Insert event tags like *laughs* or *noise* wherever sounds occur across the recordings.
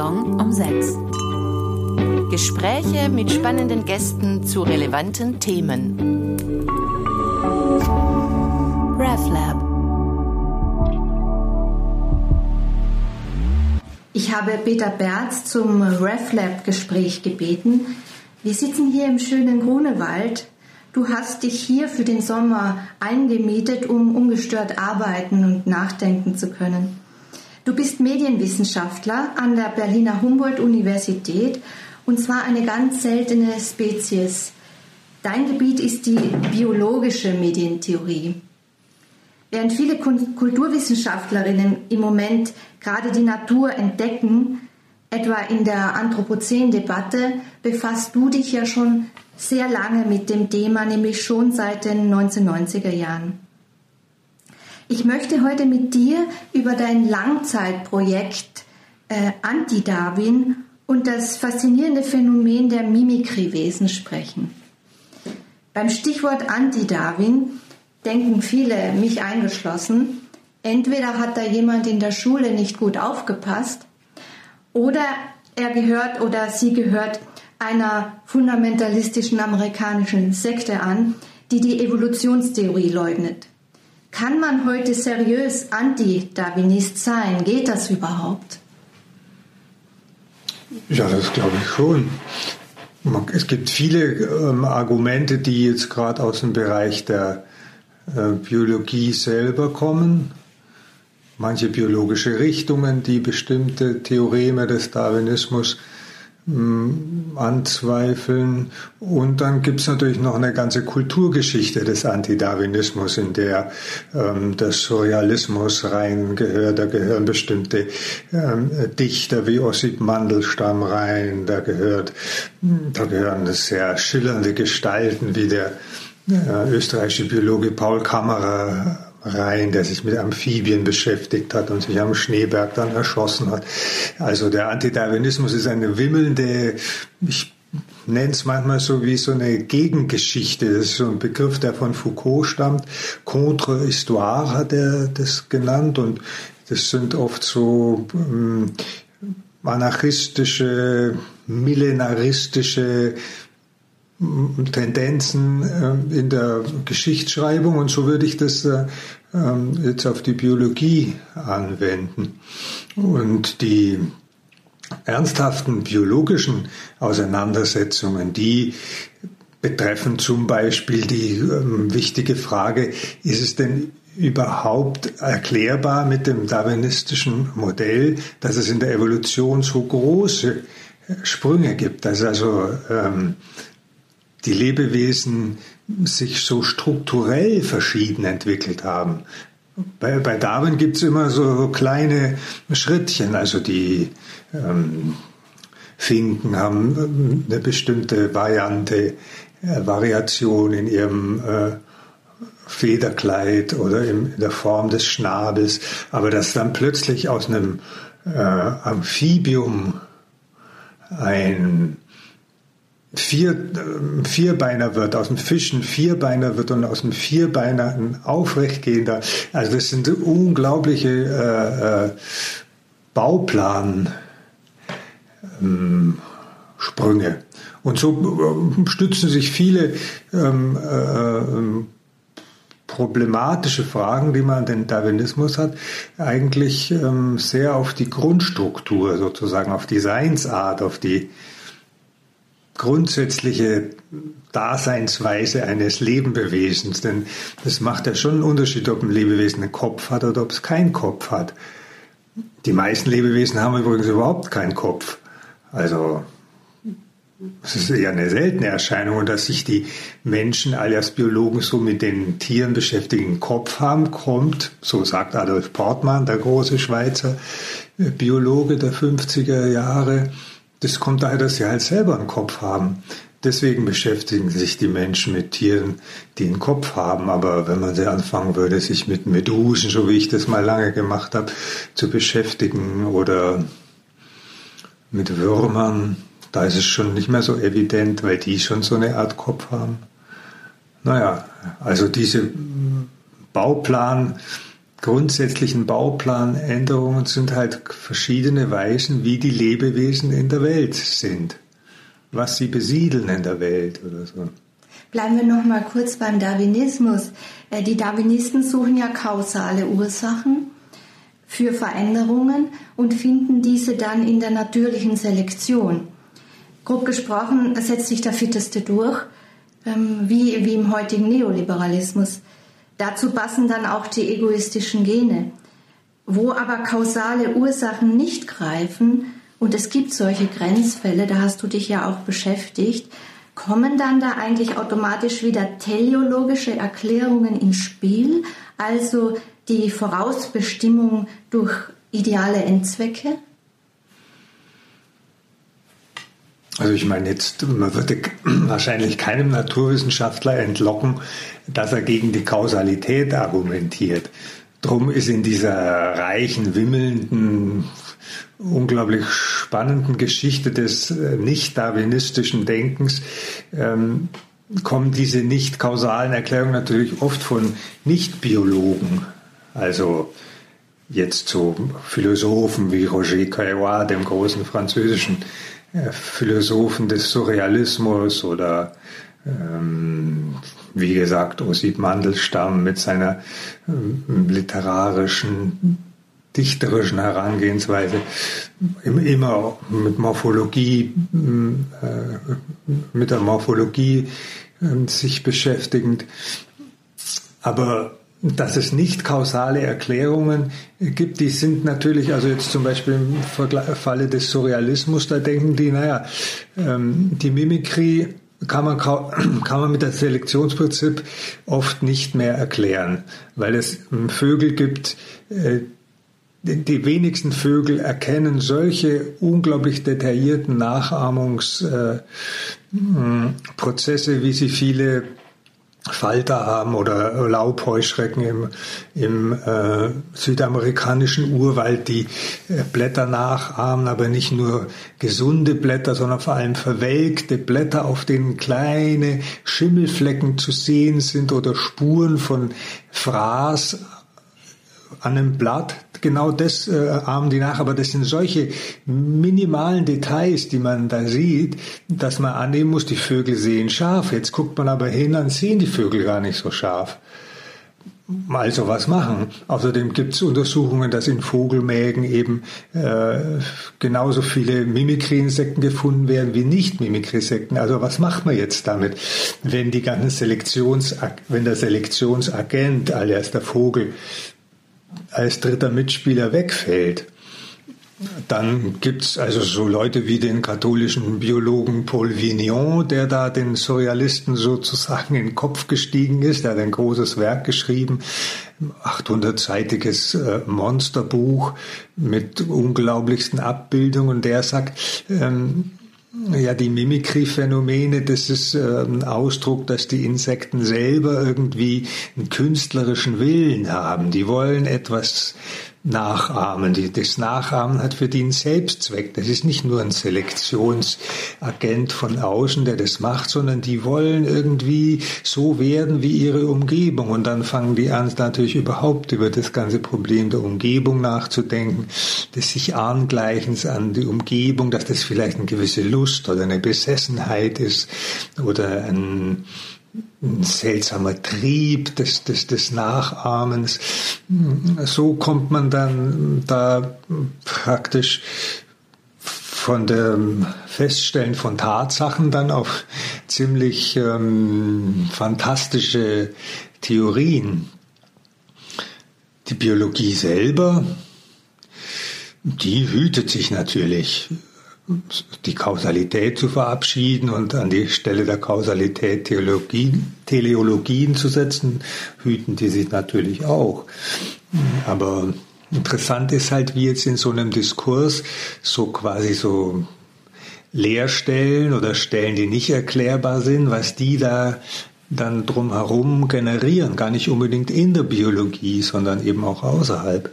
Salon um 6. Gespräche mit spannenden Gästen zu relevanten Themen. RefLab. Ich habe Peter Berz zum RefLab-Gespräch gebeten. Wir sitzen hier im schönen Grunewald. Du hast dich hier für den Sommer eingemietet, um ungestört arbeiten und nachdenken zu können. Du bist Medienwissenschaftler an der Berliner Humboldt-Universität und zwar eine ganz seltene Spezies. Dein Gebiet ist die biologische Medientheorie. Während viele Kulturwissenschaftlerinnen im Moment gerade die Natur entdecken, etwa in der Anthropozän-Debatte, befasst du dich ja schon sehr lange mit dem Thema, nämlich schon seit den 1990er Jahren. Ich möchte heute mit dir über dein Langzeitprojekt äh, Anti-Darwin und das faszinierende Phänomen der Mimikriewesen sprechen. Beim Stichwort Anti-Darwin denken viele, mich eingeschlossen, entweder hat da jemand in der Schule nicht gut aufgepasst oder er gehört oder sie gehört einer fundamentalistischen amerikanischen Sekte an, die die Evolutionstheorie leugnet. Kann man heute seriös Anti-Darwinist sein? Geht das überhaupt? Ja, das glaube ich schon. Es gibt viele ähm, Argumente, die jetzt gerade aus dem Bereich der äh, Biologie selber kommen. Manche biologische Richtungen, die bestimmte Theoreme des Darwinismus Mm, anzweifeln. Und dann gibt es natürlich noch eine ganze Kulturgeschichte des Antidarwinismus, in der ähm, der Surrealismus reingehört. Da gehören bestimmte ähm, Dichter wie Ossip Mandelstam rein. Da gehört, da gehören sehr schillernde Gestalten wie der äh, österreichische Biologe Paul Kammerer rein, der sich mit Amphibien beschäftigt hat und sich am Schneeberg dann erschossen hat. Also der Antidarwinismus ist eine wimmelnde, ich nenne es manchmal so wie so eine Gegengeschichte. Das ist so ein Begriff, der von Foucault stammt. Contre-Histoire hat er das genannt und das sind oft so ähm, anarchistische, millenaristische Tendenzen äh, in der Geschichtsschreibung und so würde ich das äh, ähm, jetzt auf die Biologie anwenden. Und die ernsthaften biologischen Auseinandersetzungen, die betreffen zum Beispiel die ähm, wichtige Frage, ist es denn überhaupt erklärbar mit dem darwinistischen Modell, dass es in der Evolution so große Sprünge gibt, dass also ähm, die Lebewesen sich so strukturell verschieden entwickelt haben. Bei, bei Darwin gibt es immer so kleine Schrittchen, also die ähm, Finken haben ähm, eine bestimmte Variante, äh, Variation in ihrem äh, Federkleid oder in der Form des Schnabels, aber dass dann plötzlich aus einem äh, Amphibium ein Vier, äh, Vierbeiner wird, aus dem Fischen Vierbeiner wird und aus dem Vierbeiner ein aufrechtgehender. Also das sind unglaubliche äh, äh, Bauplan. Ähm, Sprünge. Und so äh, stützen sich viele ähm, äh, problematische Fragen, die man an den Darwinismus hat, eigentlich ähm, sehr auf die Grundstruktur sozusagen, auf die Seinsart, auf die grundsätzliche Daseinsweise eines Lebewesens. Denn das macht ja schon einen Unterschied, ob ein Lebewesen einen Kopf hat oder ob es keinen Kopf hat. Die meisten Lebewesen haben übrigens überhaupt keinen Kopf. Also es ist eher eine seltene Erscheinung und dass sich die Menschen alias Biologen so mit den Tieren beschäftigen, Kopf haben, kommt, so sagt Adolf Portmann, der große Schweizer Biologe der 50er Jahre, das kommt daher, dass sie halt selber einen Kopf haben. Deswegen beschäftigen sich die Menschen mit Tieren, die einen Kopf haben. Aber wenn man sie anfangen würde, sich mit Medusen, so wie ich das mal lange gemacht habe, zu beschäftigen oder mit Würmern, da ist es schon nicht mehr so evident, weil die schon so eine Art Kopf haben. Naja, also diese Bauplan grundsätzlichen Bauplanänderungen sind halt verschiedene Weisen, wie die Lebewesen in der Welt sind, was sie besiedeln in der Welt oder so. Bleiben wir noch mal kurz beim Darwinismus. Äh, die Darwinisten suchen ja kausale Ursachen für Veränderungen und finden diese dann in der natürlichen Selektion. Grob gesprochen setzt sich der Fitteste durch, ähm, wie, wie im heutigen Neoliberalismus. Dazu passen dann auch die egoistischen Gene. Wo aber kausale Ursachen nicht greifen, und es gibt solche Grenzfälle, da hast du dich ja auch beschäftigt, kommen dann da eigentlich automatisch wieder teleologische Erklärungen ins Spiel, also die Vorausbestimmung durch ideale Endzwecke? Also ich meine jetzt, man würde *clears throat* wahrscheinlich keinem Naturwissenschaftler entlocken, dass er gegen die Kausalität argumentiert. Drum ist in dieser reichen, wimmelnden, unglaublich spannenden Geschichte des äh, nicht-darwinistischen Denkens ähm, kommen diese nicht kausalen Erklärungen natürlich oft von Nicht-Biologen. Also jetzt so Philosophen wie Roger Caillois, dem großen französischen Philosophen des Surrealismus oder ähm, wie gesagt Osip Mandelstam mit seiner ähm, literarischen dichterischen Herangehensweise immer mit Morphologie, äh, mit der Morphologie äh, sich beschäftigend. Aber dass es nicht kausale Erklärungen gibt, die sind natürlich, also jetzt zum Beispiel im Falle des Surrealismus, da denken die, naja, ähm, die Mimikrie kann man, *clears throat* kann man mit dem Selektionsprinzip oft nicht mehr erklären, weil es Vögel gibt, äh, die wenigsten Vögel erkennen solche unglaublich detaillierten Nachahmungsprozesse, wie sie viele Falter haben oder Laubheuschrecken im, im äh, südamerikanischen Urwald, die äh, Blätter nachahmen, aber nicht nur gesunde Blätter, sondern vor allem verwelkte Blätter, auf denen kleine Schimmelflecken zu sehen sind oder Spuren von Fraß an einem Blatt, genau das äh, ahmen die nach, aber das sind solche minimalen Details, die man da sieht, dass man annehmen muss, die Vögel sehen scharf. Jetzt guckt man aber hin, dann sehen die Vögel gar nicht so scharf. Also was machen. Außerdem gibt es Untersuchungen, dass in Vogelmägen eben äh, genauso viele Mimikry-Insekten gefunden werden wie Nicht-Mimikry-Insekten. Also was macht man jetzt damit, wenn die ganzen Selektions, wenn der Selektionsagent, alias der Vogel, als dritter Mitspieler wegfällt. Dann gibt's also so Leute wie den katholischen Biologen Paul Vignon, der da den Surrealisten sozusagen in den Kopf gestiegen ist. Der hat ein großes Werk geschrieben, 800-seitiges äh, Monsterbuch mit unglaublichsten Abbildungen. Der sagt, ähm, ja, die Mimikry-Phänomene, das ist ein Ausdruck, dass die Insekten selber irgendwie einen künstlerischen Willen haben. Die wollen etwas nachahmen. das Nachahmen hat für die einen Selbstzweck. Das ist nicht nur ein Selektionsagent von außen, der das macht, sondern die wollen irgendwie so werden wie ihre Umgebung. Und dann fangen die an, natürlich überhaupt über das ganze Problem der Umgebung nachzudenken, des sich Angleichens an die Umgebung, dass das vielleicht eine gewisse Lust oder eine Besessenheit ist oder ein ein seltsamer Trieb des, des, des Nachahmens. So kommt man dann da praktisch von dem Feststellen von Tatsachen dann auf ziemlich ähm, fantastische Theorien. Die Biologie selber, die hütet sich natürlich die Kausalität zu verabschieden und an die Stelle der Kausalität Theologien, Teleologien zu setzen, hüten die sich natürlich auch. Aber interessant ist halt, wie jetzt in so einem Diskurs so quasi so Leerstellen oder Stellen, die nicht erklärbar sind, was die da dann drumherum generieren, gar nicht unbedingt in der Biologie, sondern eben auch außerhalb.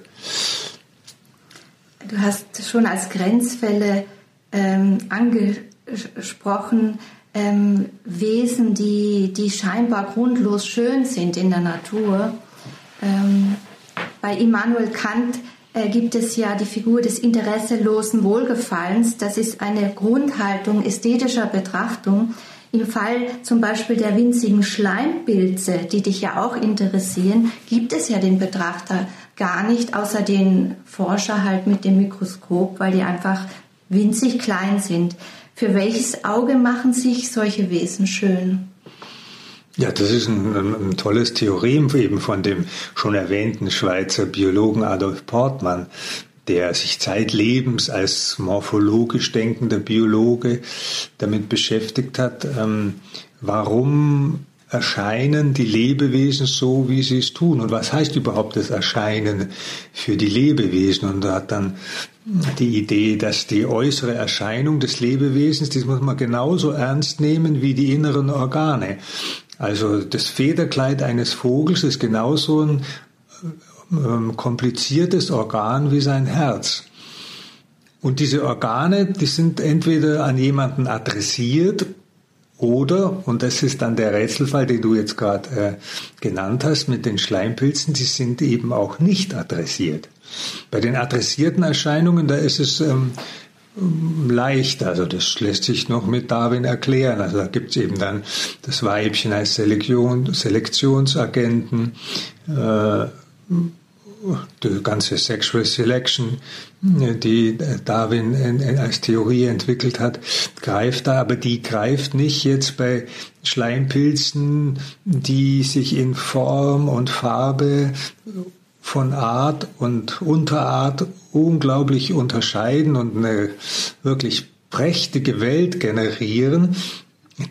Du hast schon als Grenzfälle ähm, angesprochen, ähm, Wesen, die, die scheinbar grundlos schön sind in der Natur. Ähm, bei Immanuel Kant äh, gibt es ja die Figur des interesselosen Wohlgefallens. Das ist eine Grundhaltung ästhetischer Betrachtung. Im Fall zum Beispiel der winzigen Schleimpilze, die dich ja auch interessieren, gibt es ja den Betrachter gar nicht, außer den Forscher halt mit dem Mikroskop, weil die einfach winzig klein sind. Für welches Auge machen sich solche Wesen schön? Ja, das ist ein, ein, tolles Theorem eben von dem schon erwähnten Schweizer Biologen Adolf Portmann, der sich zeitlebens als morphologisch denkender Biologe damit beschäftigt hat, ähm, warum erscheinen die Lebewesen so, wie sie es tun. Und was heißt überhaupt das Erscheinen für die Lebewesen? Und er hat dann die Idee, dass die äußere Erscheinung des Lebewesens, das muss man genauso ernst nehmen wie die inneren Organe. Also das Federkleid eines Vogels ist genauso ein ähm, kompliziertes Organ wie sein Herz. Und diese Organe, die sind entweder an jemanden adressiert oder, und das ist dann der Rätselfall, den du jetzt gerade äh, genannt hast mit den Schleimpilzen, die sind eben auch nicht adressiert. Bei den adressierten Erscheinungen, da ist es ähm, leicht, also das lässt sich noch mit Darwin erklären. Also da gibt es eben dann das Weibchen als Selektion, Selektionsagenten, äh, die ganze Sexual Selection, die Darwin als Theorie entwickelt hat, greift da, aber die greift nicht jetzt bei Schleimpilzen, die sich in Form und Farbe von Art und Unterart unglaublich unterscheiden und eine wirklich prächtige Welt generieren,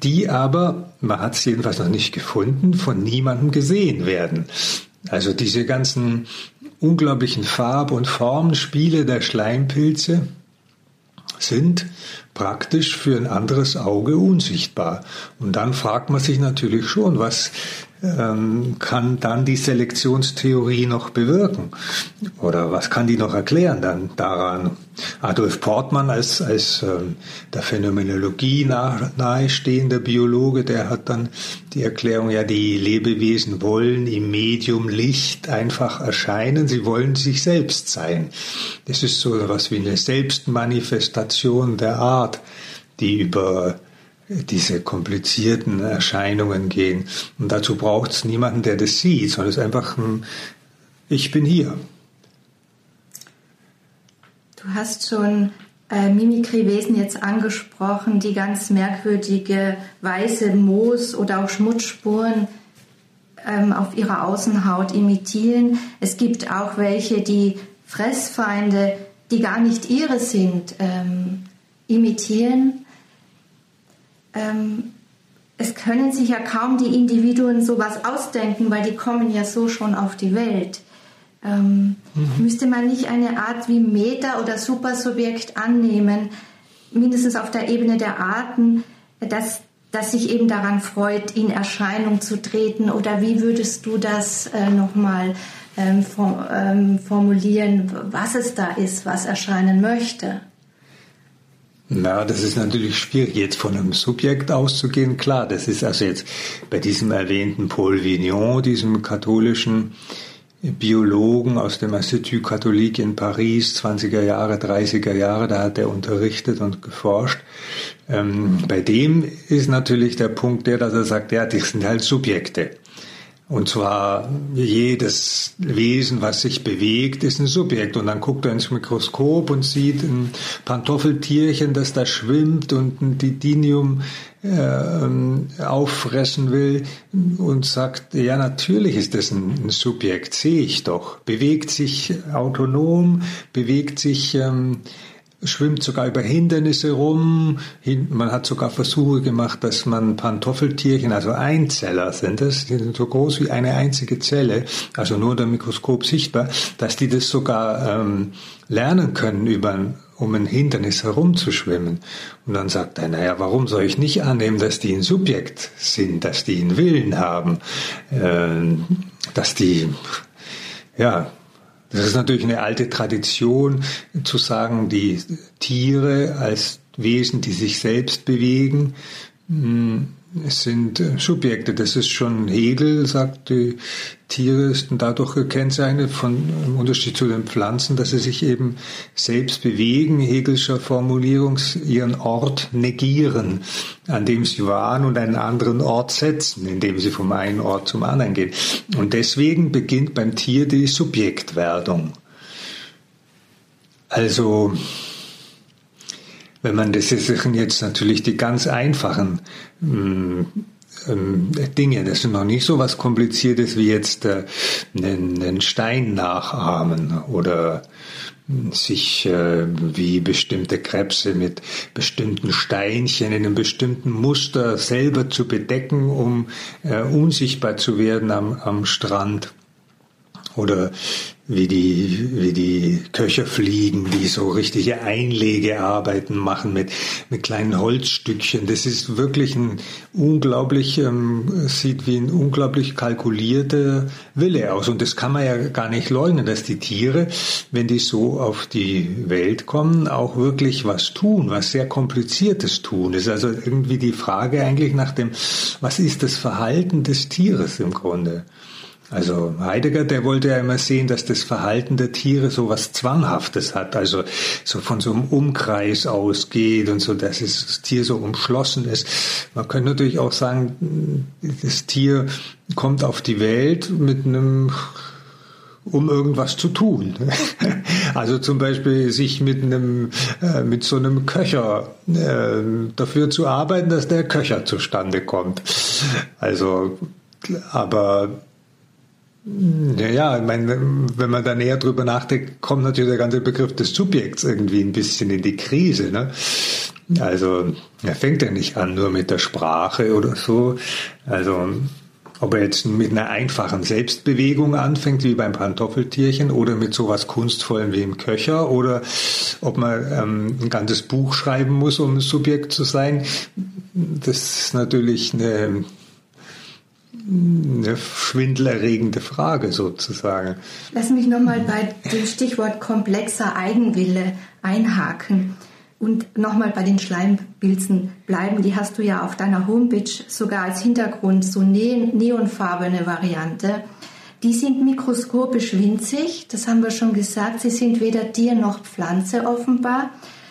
die aber, man hat es jedenfalls noch nicht gefunden, von niemandem gesehen werden. Also diese ganzen unglaublichen Farb- und Formspiele der Schleimpilze sind praktisch für ein anderes Auge unsichtbar. Und dann fragt man sich natürlich schon, was kann dann die Selektionstheorie noch bewirken? Oder was kann die noch erklären dann daran? Adolf Portmann als, als ähm, der Phänomenologie nah, nahestehender Biologe, der hat dann die Erklärung, ja, die Lebewesen wollen im Medium Licht einfach erscheinen, sie wollen sich selbst sein. Das ist so was wie eine Selbstmanifestation der Art, die über diese komplizierten Erscheinungen gehen. Und dazu braucht es niemanden, der das sieht, sondern es ist einfach ein Ich bin hier. Du hast schon äh, Mimikrywesen jetzt angesprochen, die ganz merkwürdige weiße Moos oder auch Schmutzspuren ähm, auf ihrer Außenhaut imitieren. Es gibt auch welche, die Fressfeinde, die gar nicht ihre sind, ähm, imitieren ähm, es können sich ja kaum die Individuen sowas ausdenken, weil die kommen ja so schon auf die Welt. Ähm, mhm. Müsste man nicht eine Art wie Meta- oder Supersubjekt annehmen, mindestens auf der Ebene der Arten, dass, dass sich eben daran freut, in Erscheinung zu treten? Oder wie würdest du das äh, nochmal ähm, ähm, formulieren, was es da ist, was erscheinen möchte? Na, das ist natürlich schwierig, jetzt von einem Subjekt auszugehen. Klar, das ist also jetzt bei diesem erwähnten Paul Vignon, diesem katholischen Biologen aus dem Institut Catholique in Paris, 20er Jahre, 30er Jahre, da hat er unterrichtet und geforscht. Ähm, bei dem ist natürlich der Punkt der, dass er sagt, ja, die sind halt Subjekte. Und zwar jedes Wesen, was sich bewegt, ist ein Subjekt. Und dann guckt er ins Mikroskop und sieht ein Pantoffeltierchen, das da schwimmt und ein Didinium äh, auffressen will und sagt, ja, natürlich ist das ein, ein Subjekt, sehe ich doch. Bewegt sich autonom, bewegt sich ähm, schwimmt sogar über Hindernisse rum. Man hat sogar Versuche gemacht, dass man Pantoffeltierchen, also Einzeller sind das, die sind so groß wie eine einzige Zelle, also nur unter Mikroskop sichtbar, dass die das sogar ähm, lernen können, über um ein Hindernis herumzuschwimmen. Und dann sagt er, naja, warum soll ich nicht annehmen, dass die ein Subjekt sind, dass die einen Willen haben, äh, dass die, ja, das ist natürlich eine alte Tradition zu sagen, die Tiere als Wesen, die sich selbst bewegen, Hm, es sind äh, Subjekte. Das ist schon Hegel, sagt, die Tiere sind dadurch gekennzeichnet von im Unterschied zu den Pflanzen, dass sie sich eben selbst bewegen, Hegelscher Formulierung, ihren Ort negieren, an dem sie waren und einen anderen Ort setzen, indem sie vom einen Ort zum anderen gehen. Und deswegen beginnt beim Tier die Subjektwerdung. Also, wenn man das sind jetzt natürlich die ganz einfachen ähm, ähm, Dinge, das sind noch nicht so was Kompliziertes wie jetzt äh, einen, einen Stein nachahmen oder sich äh, wie bestimmte Krebse mit bestimmten Steinchen in einem bestimmten Muster selber zu bedecken, um äh, unsichtbar zu werden am, am Strand. Oder wie die, wie die Köcher fliegen, die so richtige Einlegearbeiten machen mit, mit kleinen Holzstückchen. Das ist wirklich ein unglaublich, ähm, sieht wie ein unglaublich kalkulierter Wille aus. Und das kann man ja gar nicht leugnen, dass die Tiere, wenn die so auf die Welt kommen, auch wirklich was tun, was sehr kompliziertes tun. Das ist also irgendwie die Frage eigentlich nach dem, was ist das Verhalten des Tieres im Grunde? Also Heidegger, der wollte ja immer sehen, dass das Verhalten der Tiere so was Zwanghaftes hat, also so von so einem Umkreis ausgeht und so, dass das Tier so umschlossen ist. Man könnte natürlich auch sagen, das Tier kommt auf die Welt mit einem um irgendwas zu tun. *laughs* Also zum Beispiel sich mit einem, äh, mit so einem Köcher äh, dafür zu arbeiten, dass der Köcher zustande kommt. Also, aber ja, ja, ich meine, wenn man da näher drüber nachdenkt, kommt natürlich der ganze Begriff des Subjekts irgendwie ein bisschen in die Krise. Ne? Also er fängt ja nicht an nur mit der Sprache oder so. Also ob er jetzt mit einer einfachen Selbstbewegung anfängt, wie beim Pantoffeltierchen, oder mit sowas Kunstvollem wie im Köcher, oder ob man ähm, ein ganzes Buch schreiben muss, um ein Subjekt zu sein, das ist natürlich eine eine schwindelerregende Frage sozusagen. Lass mich nochmal bei dem Stichwort komplexer Eigenwille einhaken und nochmal bei den Schleimpilzen bleiben. Die hast du ja auf deiner Homepage sogar als Hintergrund so ne neonfarbene Variante. Die sind mikroskopisch winzig, das haben wir schon gesagt. Sie sind weder Tier noch Pflanze offenbar.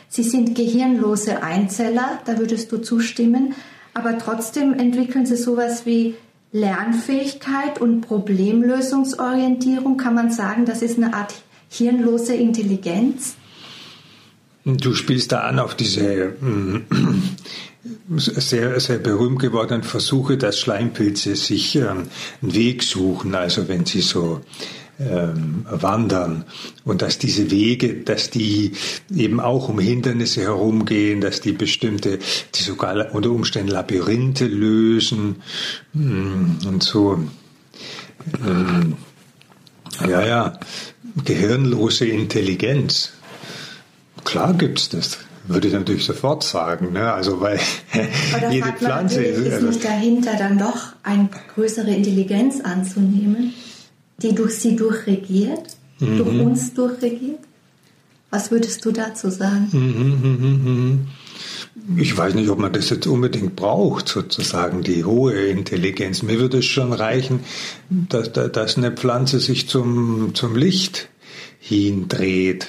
Sie sind gehirnlose Einzeller, da würdest du zustimmen. Aber trotzdem entwickeln sie sowas wie Lernfähigkeit und Problemlösungsorientierung, kann man sagen, das ist eine Art hirnlose Intelligenz? Du spielst da an auf diese mm, sehr, sehr berühmt gewordenen Versuche, dass Schleimpilze sich ähm, einen Weg suchen, also wenn sie so ähm, wandern und dass diese Wege, dass die eben auch um Hindernisse herumgehen, dass die bestimmte, die sogar unter Umständen Labyrinthe lösen mm, und so. Ähm, ja, ja, gehirnlose Intelligenz. Klar gibt's das würde ich natürlich sofort sagen. Ne? Also weil *laughs* jede Pflanze ist, ist nicht dahinter dann doch eine größere Intelligenz anzunehmen die durch sie durchregiert, mhm. durch uns durchregiert? Was würdest du dazu sagen? Mhm, mhm, mhm, ich weiß nicht, ob man das jetzt unbedingt braucht, sozusagen, die hohe Intelligenz. Mir würde es schon reichen, dass, dass eine Pflanze sich zum, zum Licht hindreht,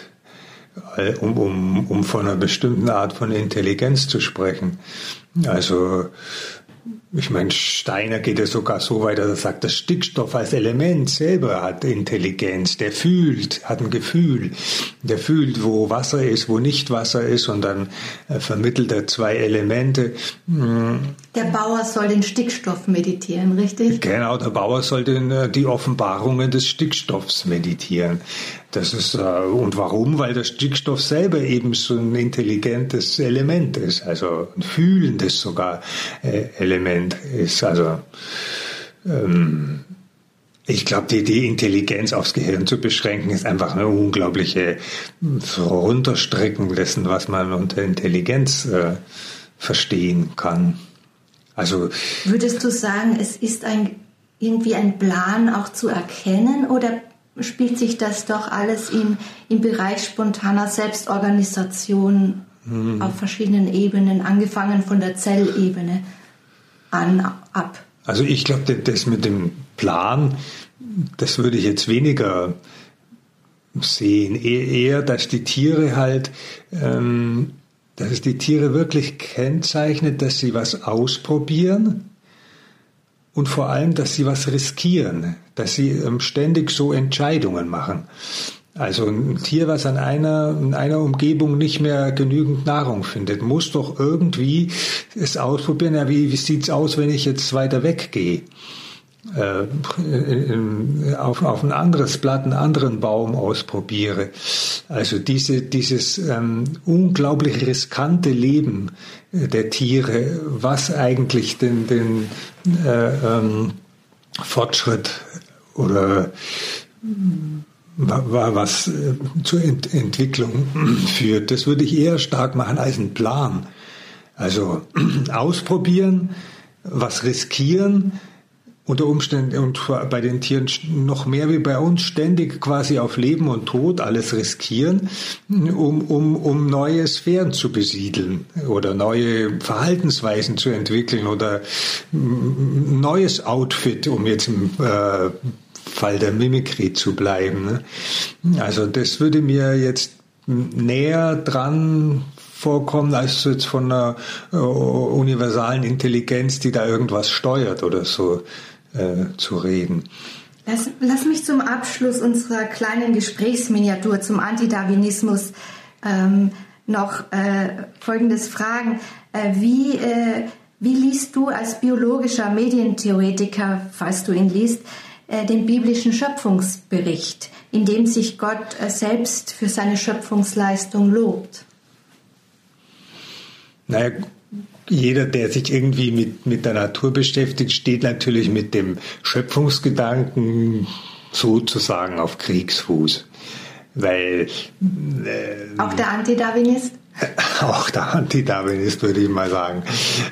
äh, um, um, um von einer bestimmten Art von Intelligenz zu sprechen. Also ich meine, Steiner geht ja sogar so weit, dass er sagt, der Stickstoff als Element selber hat Intelligenz, der fühlt, hat ein Gefühl, der fühlt, wo Wasser ist, wo nicht Wasser ist und dann äh, vermittelt er zwei Elemente. Hm. Der Bauer soll den Stickstoff meditieren, richtig? Genau, der Bauer soll den, äh, die Offenbarungen des Stickstoffs meditieren. Das ist, äh, und warum? Weil der Stickstoff selber eben so ein intelligentes Element ist, also ein fühlendes sogar äh, Element ist. Also, ähm, ich glaube, die, die Intelligenz aufs Gehirn zu beschränken, ist einfach eine unglaubliche Runterstreckung dessen, was man unter Intelligenz äh, verstehen kann. Also würdest du sagen, es ist ein irgendwie ein Plan auch zu erkennen oder spielt sich das doch alles im, im Bereich spontaner Selbstorganisation mhm. auf verschiedenen Ebenen, angefangen von der Zellebene. dran ab? Also ich glaube, das mit dem Plan, das würde ich jetzt weniger sehen. E-, eher, dass die Tiere halt, ähm, dass es die Tiere wirklich kennzeichnet, dass sie was ausprobieren und vor allem, dass sie was riskieren, dass sie ähm, ständig so Entscheidungen machen. Also ein Tier, was an einer, in einer Umgebung nicht mehr genügend Nahrung findet, muss doch irgendwie es ausprobieren. Ja, wie, wie sieht's aus, wenn ich jetzt weiter weggehe? Äh, auf, auf ein anderes Blatt, einen anderen Baum ausprobiere. Also diese, dieses ähm, unglaublich riskante Leben äh, der Tiere, was eigentlich den, den äh, ähm, Fortschritt oder was äh, zur Ent Entwicklung *clears throat* führt. Das würde ich eher stark machen als ein Plan. Also *clears throat* ausprobieren, was riskieren, unter Umständen und bei den Tieren noch mehr wie bei uns ständig quasi auf Leben und Tod alles riskieren, um, um, um neue Sphären zu besiedeln oder neue Verhaltensweisen zu entwickeln oder neues Outfit, um jetzt im äh, Fall der Mimikry zu bleiben. Ne? Also das würde mir jetzt näher dran vorkommen als jetzt von einer äh, universalen Intelligenz, die da irgendwas steuert oder so äh, zu reden. Lass, lass, mich zum Abschluss unserer kleinen Gesprächsminiatur zum Antidarwinismus ähm, noch äh, Folgendes fragen. Äh, wie, äh, wie liest du als biologischer Medientheoretiker, falls du ihn liest, äh, den biblischen Schöpfungsbericht, in dem sich Gott äh, selbst für seine Schöpfungsleistung lobt? Naja, jeder, der sich irgendwie mit, mit der Natur beschäftigt, steht natürlich mit dem Schöpfungsgedanken sozusagen auf Kriegsfuß. Weil. Äh, auch der Antidarwinist? *laughs* Auch der Antidarwinist würde ich mal sagen.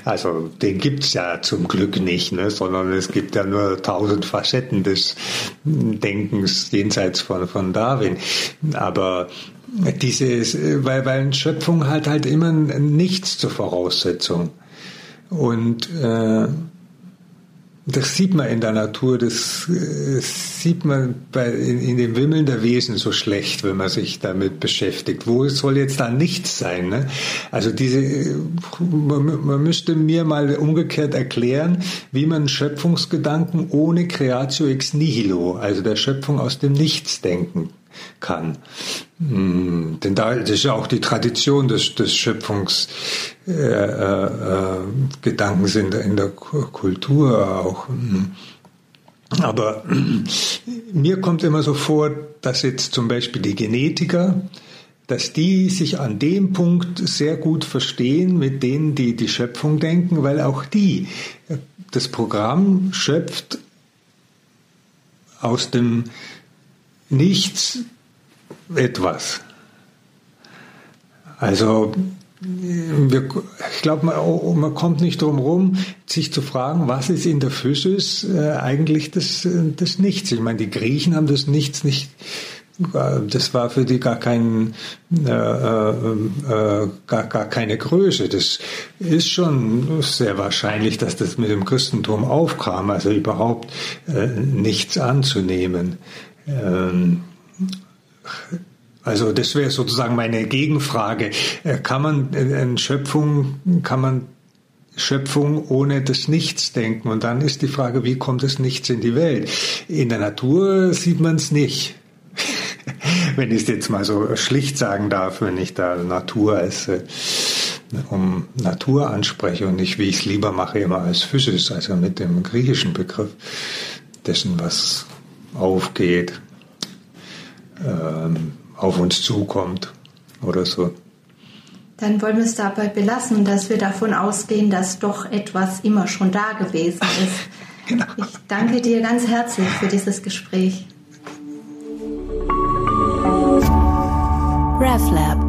Also den gibt's ja zum Glück nicht, ne? sondern es gibt ja nur tausend Facetten des Denkens jenseits von, von Darwin. Aber dieses, weil, weil Schöpfung hat halt immer nichts zur Voraussetzung. Und äh, das sieht man in der Natur, das äh, sieht man bei, in, in, dem Wimmeln der Wesen so schlecht, wenn man sich damit beschäftigt. Wo soll jetzt da nichts sein? Ne? Also diese, man, man müsste mir mal umgekehrt erklären, wie man Schöpfungsgedanken ohne Creatio ex nihilo, also der Schöpfung aus dem Nichts denken kann. Mm, denn da ist ja auch die Tradition des, des Schöpfungsgedankens äh, äh, in, der, in der Kultur auch. Mm. Aber *clears throat* mir kommt immer so vor, dass jetzt zum Beispiel die Genetiker, dass die sich an dem Punkt sehr gut verstehen mit denen, die die Schöpfung denken, weil auch die, das Programm schöpft aus dem Nichts etwas. Also wir, ich glaube, man, man, kommt nicht drum herum, sich zu fragen, was ist in der Physis äh, eigentlich das, das Nichts. Ich meine, die Griechen haben das Nichts nicht, das war für die gar kein, äh, äh, äh, gar, gar keine Größe. Das ist schon sehr wahrscheinlich, dass das mit dem Christentum aufkam, also überhaupt äh, nichts anzunehmen. Ähm, also das wäre sozusagen meine Gegenfrage. Äh, kann man in Schöpfung, kann man Schöpfung ohne das Nichts denken? Und dann ist die Frage, wie kommt das Nichts in die Welt? In der Natur sieht man es nicht. *laughs* wenn ich es jetzt mal so schlicht sagen darf, wenn ich da Natur als äh, um Natur anspreche und nicht, wie ich es lieber mache, immer als Physis, also mit dem griechischen Begriff dessen, was aufgeht, ähm, auf uns zukommt oder so. Dann wollen wir es dabei belassen, dass wir davon ausgehen, dass doch etwas immer schon da gewesen ist. *laughs* genau. Ich danke dir ganz herzlich für dieses Gespräch. RefLab